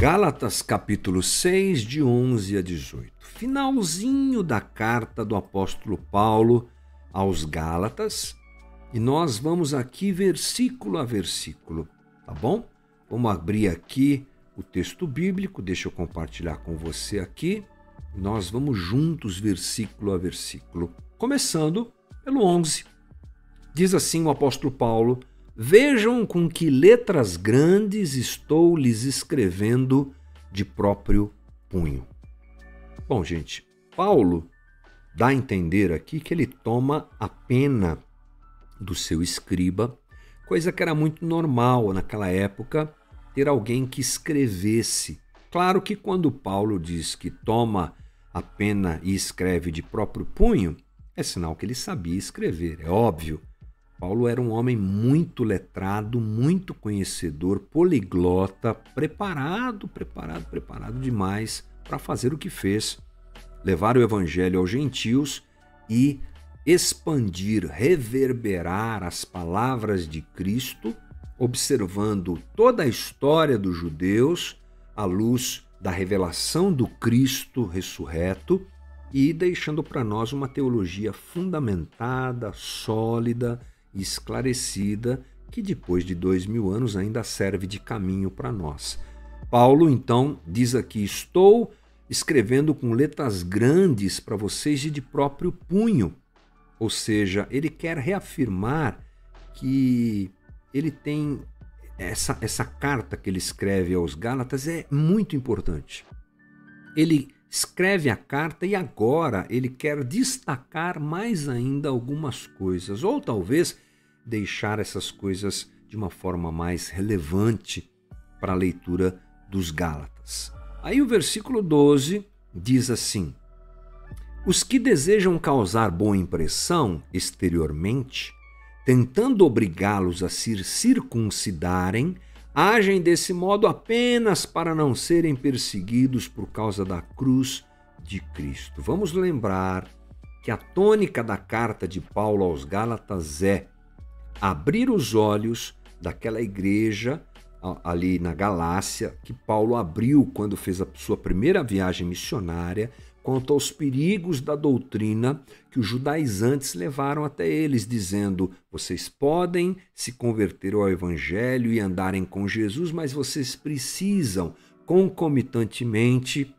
Gálatas capítulo 6, de 11 a 18. Finalzinho da carta do apóstolo Paulo aos Gálatas, e nós vamos aqui versículo a versículo, tá bom? Vamos abrir aqui o texto bíblico, deixa eu compartilhar com você aqui. Nós vamos juntos versículo a versículo, começando pelo 11. Diz assim o apóstolo Paulo: Vejam com que letras grandes estou lhes escrevendo de próprio punho. Bom, gente, Paulo dá a entender aqui que ele toma a pena do seu escriba, coisa que era muito normal naquela época ter alguém que escrevesse. Claro que quando Paulo diz que toma a pena e escreve de próprio punho, é sinal que ele sabia escrever, é óbvio. Paulo era um homem muito letrado, muito conhecedor, poliglota, preparado, preparado, preparado demais para fazer o que fez, levar o evangelho aos gentios e expandir, reverberar as palavras de Cristo, observando toda a história dos judeus à luz da revelação do Cristo ressurreto e deixando para nós uma teologia fundamentada, sólida esclarecida que depois de dois mil anos ainda serve de caminho para nós. Paulo então diz aqui: Estou escrevendo com letras grandes para vocês e de próprio punho. Ou seja, ele quer reafirmar que ele tem essa, essa carta que ele escreve aos Gálatas é muito importante. Ele escreve a carta e agora ele quer destacar mais ainda algumas coisas, ou talvez deixar essas coisas de uma forma mais relevante para a leitura dos Gálatas. Aí o versículo 12 diz assim: Os que desejam causar boa impressão exteriormente, tentando obrigá-los a se circuncidarem, agem desse modo apenas para não serem perseguidos por causa da cruz de Cristo. Vamos lembrar que a tônica da carta de Paulo aos Gálatas é abrir os olhos daquela igreja ali na Galácia que Paulo abriu quando fez a sua primeira viagem missionária quanto aos perigos da doutrina que os judaizantes levaram até eles, dizendo: vocês podem se converter ao Evangelho e andarem com Jesus, mas vocês precisam concomitantemente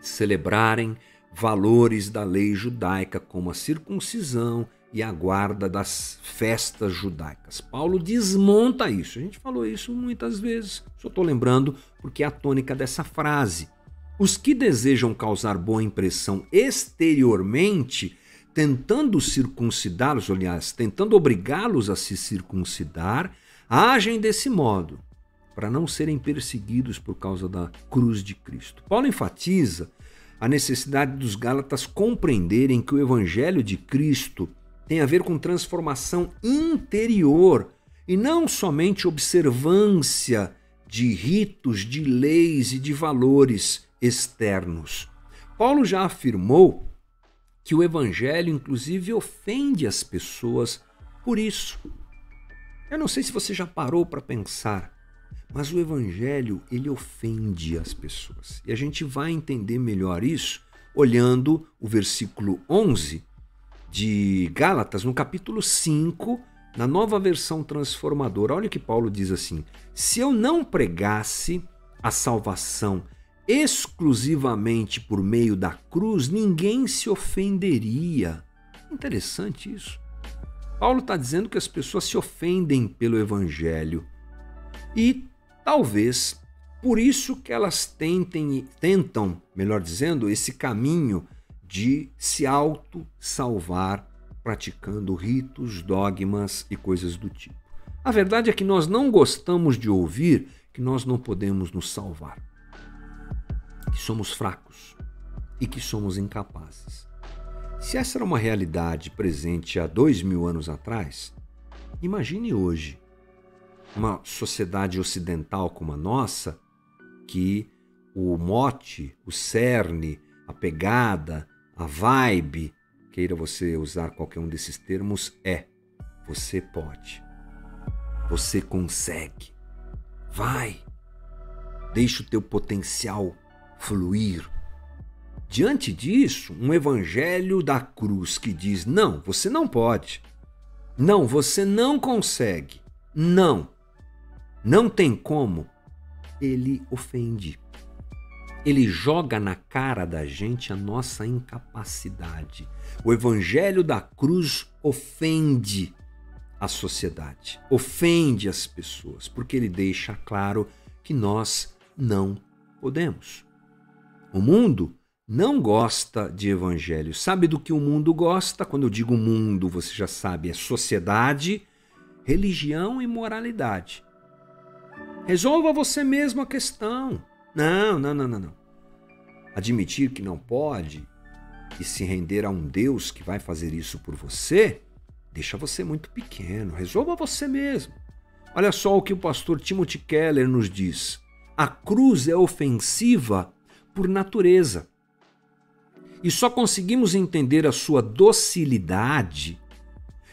celebrarem valores da lei judaica, como a circuncisão e a guarda das festas judaicas. Paulo desmonta isso. A gente falou isso muitas vezes. Só estou lembrando porque é a tônica dessa frase. Os que desejam causar boa impressão exteriormente, tentando circuncidá-los, aliás, tentando obrigá-los a se circuncidar, agem desse modo, para não serem perseguidos por causa da cruz de Cristo. Paulo enfatiza a necessidade dos Gálatas compreenderem que o evangelho de Cristo tem a ver com transformação interior e não somente observância de ritos, de leis e de valores externos. Paulo já afirmou que o evangelho, inclusive, ofende as pessoas por isso. Eu não sei se você já parou para pensar, mas o evangelho, ele ofende as pessoas. E a gente vai entender melhor isso olhando o versículo 11 de Gálatas, no capítulo 5, na nova versão transformadora. Olha o que Paulo diz assim: Se eu não pregasse a salvação exclusivamente por meio da cruz, ninguém se ofenderia. Interessante isso. Paulo está dizendo que as pessoas se ofendem pelo evangelho e talvez por isso que elas tentem, tentam, melhor dizendo, esse caminho de se auto-salvar praticando ritos, dogmas e coisas do tipo. A verdade é que nós não gostamos de ouvir que nós não podemos nos salvar que somos fracos e que somos incapazes. Se essa era uma realidade presente há dois mil anos atrás, imagine hoje uma sociedade ocidental como a nossa, que o mote, o cerne, a pegada, a vibe, queira você usar qualquer um desses termos, é: você pode, você consegue, vai, Deixa o teu potencial fluir. Diante disso, um evangelho da cruz que diz: não, você não pode. Não, você não consegue. Não. Não tem como. Ele ofende. Ele joga na cara da gente a nossa incapacidade. O evangelho da cruz ofende a sociedade, ofende as pessoas, porque ele deixa claro que nós não podemos. O mundo não gosta de evangelho. Sabe do que o mundo gosta? Quando eu digo mundo, você já sabe, é sociedade, religião e moralidade. Resolva você mesmo a questão. Não, não, não, não, não. Admitir que não pode e se render a um Deus que vai fazer isso por você, deixa você muito pequeno. Resolva você mesmo. Olha só o que o pastor Timothy Keller nos diz. A cruz é ofensiva por natureza. E só conseguimos entender a sua docilidade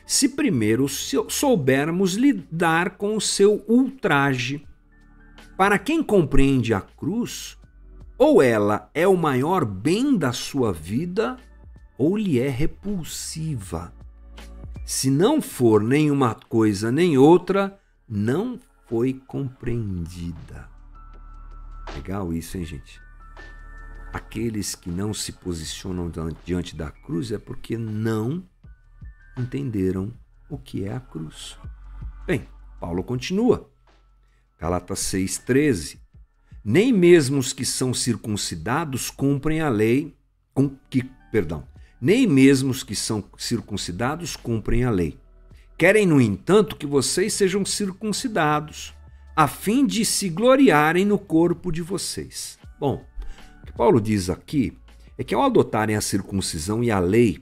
se primeiro soubermos lidar com o seu ultraje. Para quem compreende a cruz, ou ela é o maior bem da sua vida, ou lhe é repulsiva. Se não for nenhuma coisa nem outra, não foi compreendida. Legal isso, hein, gente? Aqueles que não se posicionam diante da cruz é porque não entenderam o que é a cruz. Bem, Paulo continua. Galatas 6,13. Nem mesmo os que são circuncidados cumprem a lei, com, que, perdão, nem mesmo os que são circuncidados cumprem a lei. Querem, no entanto, que vocês sejam circuncidados, a fim de se gloriarem no corpo de vocês. Bom, que Paulo diz aqui é que ao adotarem a circuncisão e a lei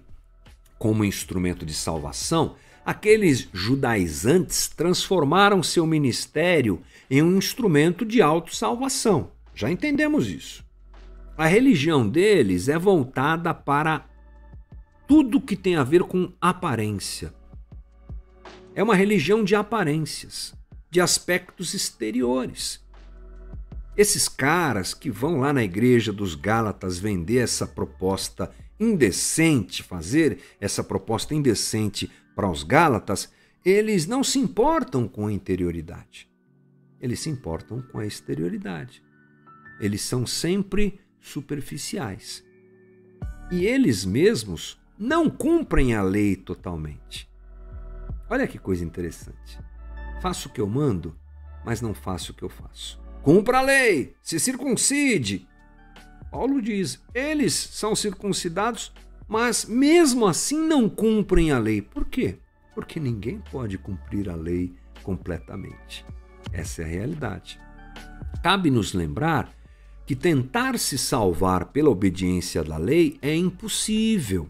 como instrumento de salvação, aqueles judaizantes transformaram seu ministério em um instrumento de autossalvação. Já entendemos isso. A religião deles é voltada para tudo que tem a ver com aparência. É uma religião de aparências, de aspectos exteriores. Esses caras que vão lá na igreja dos Gálatas vender essa proposta indecente, fazer essa proposta indecente para os Gálatas, eles não se importam com a interioridade. Eles se importam com a exterioridade. Eles são sempre superficiais. E eles mesmos não cumprem a lei totalmente. Olha que coisa interessante. Faço o que eu mando, mas não faço o que eu faço. Cumpra a lei, se circuncide, Paulo diz: eles são circuncidados, mas mesmo assim não cumprem a lei. Por quê? Porque ninguém pode cumprir a lei completamente. Essa é a realidade. Cabe nos lembrar que tentar se salvar pela obediência da lei é impossível.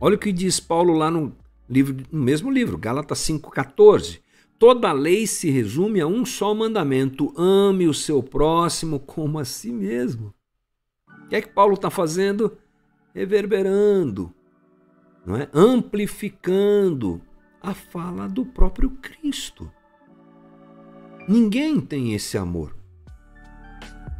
Olha o que diz Paulo lá no, livro, no mesmo livro, Gálatas 5,14. Toda a lei se resume a um só mandamento: ame o seu próximo como a si mesmo que é que Paulo está fazendo? Reverberando, não é? amplificando a fala do próprio Cristo. Ninguém tem esse amor.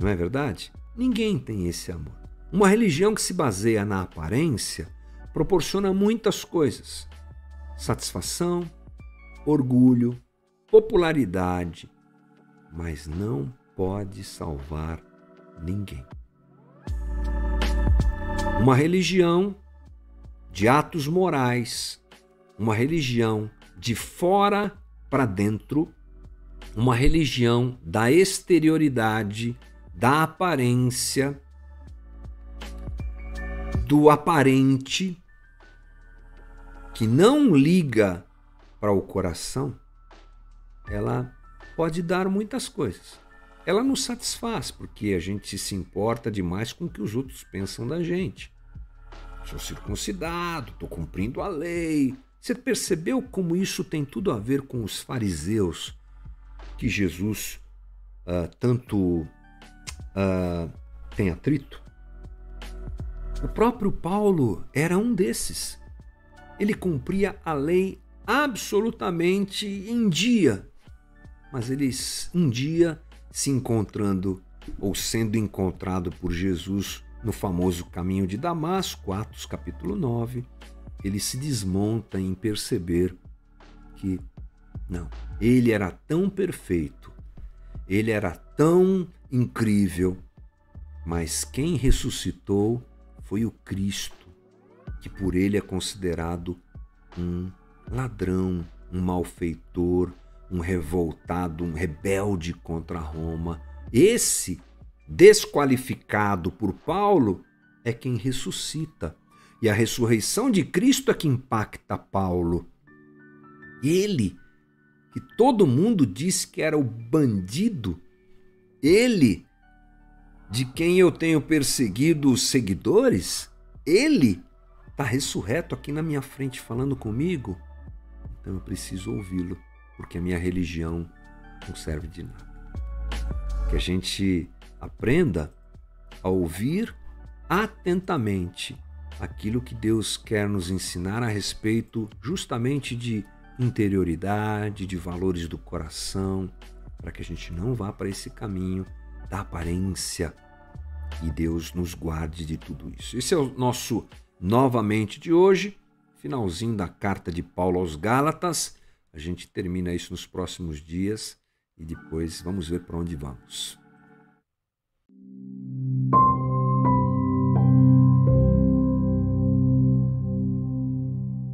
Não é verdade? Ninguém tem esse amor. Uma religião que se baseia na aparência proporciona muitas coisas: satisfação, orgulho, popularidade, mas não pode salvar ninguém. Uma religião de atos morais, uma religião de fora para dentro, uma religião da exterioridade, da aparência, do aparente, que não liga para o coração, ela pode dar muitas coisas ela nos satisfaz, porque a gente se importa demais com o que os outros pensam da gente. Sou circuncidado, estou cumprindo a lei. Você percebeu como isso tem tudo a ver com os fariseus que Jesus uh, tanto uh, tem atrito? O próprio Paulo era um desses. Ele cumpria a lei absolutamente em dia, mas eles um dia se encontrando ou sendo encontrado por Jesus no famoso caminho de Damasco, Atos capítulo 9, ele se desmonta em perceber que não, ele era tão perfeito, ele era tão incrível, mas quem ressuscitou foi o Cristo, que por ele é considerado um ladrão, um malfeitor, um revoltado, um rebelde contra Roma. Esse, desqualificado por Paulo, é quem ressuscita. E a ressurreição de Cristo é que impacta Paulo. Ele, que todo mundo disse que era o bandido, ele, de quem eu tenho perseguido os seguidores, ele está ressurreto aqui na minha frente falando comigo. Então eu preciso ouvi-lo, porque a minha religião não serve de nada. Que a gente aprenda a ouvir atentamente aquilo que Deus quer nos ensinar a respeito justamente de interioridade, de valores do coração, para que a gente não vá para esse caminho da aparência e Deus nos guarde de tudo isso. Esse é o nosso novamente de hoje, finalzinho da carta de Paulo aos Gálatas. A gente termina isso nos próximos dias e depois vamos ver para onde vamos.